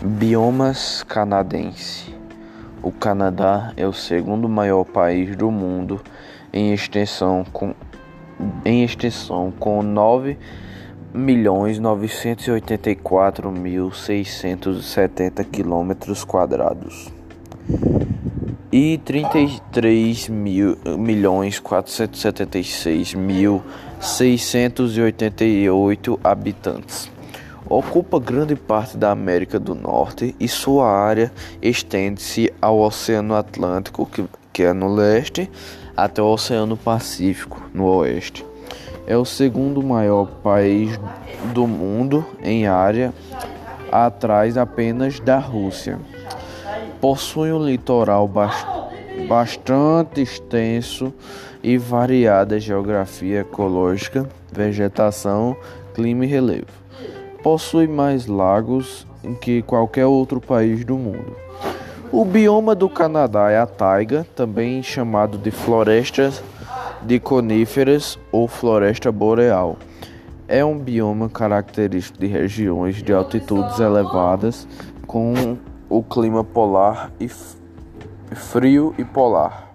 Biomas canadense. O Canadá é o segundo maior país do mundo em extensão com, em extensão com 9 milhões 984 mil 670 quilômetros quadrados e 33 mil, milhões 476 mil 688 habitantes ocupa grande parte da América do Norte e sua área estende-se ao Oceano Atlântico, que, que é no leste, até o Oceano Pacífico, no oeste. É o segundo maior país do mundo em área, atrás apenas da Rússia. Possui um litoral bastante extenso e variada geografia ecológica, vegetação, clima e relevo possui mais lagos que qualquer outro país do mundo. O bioma do Canadá é a taiga, também chamado de floresta de coníferas ou floresta boreal. É um bioma característico de regiões de altitudes elevadas com o clima polar e frio e polar.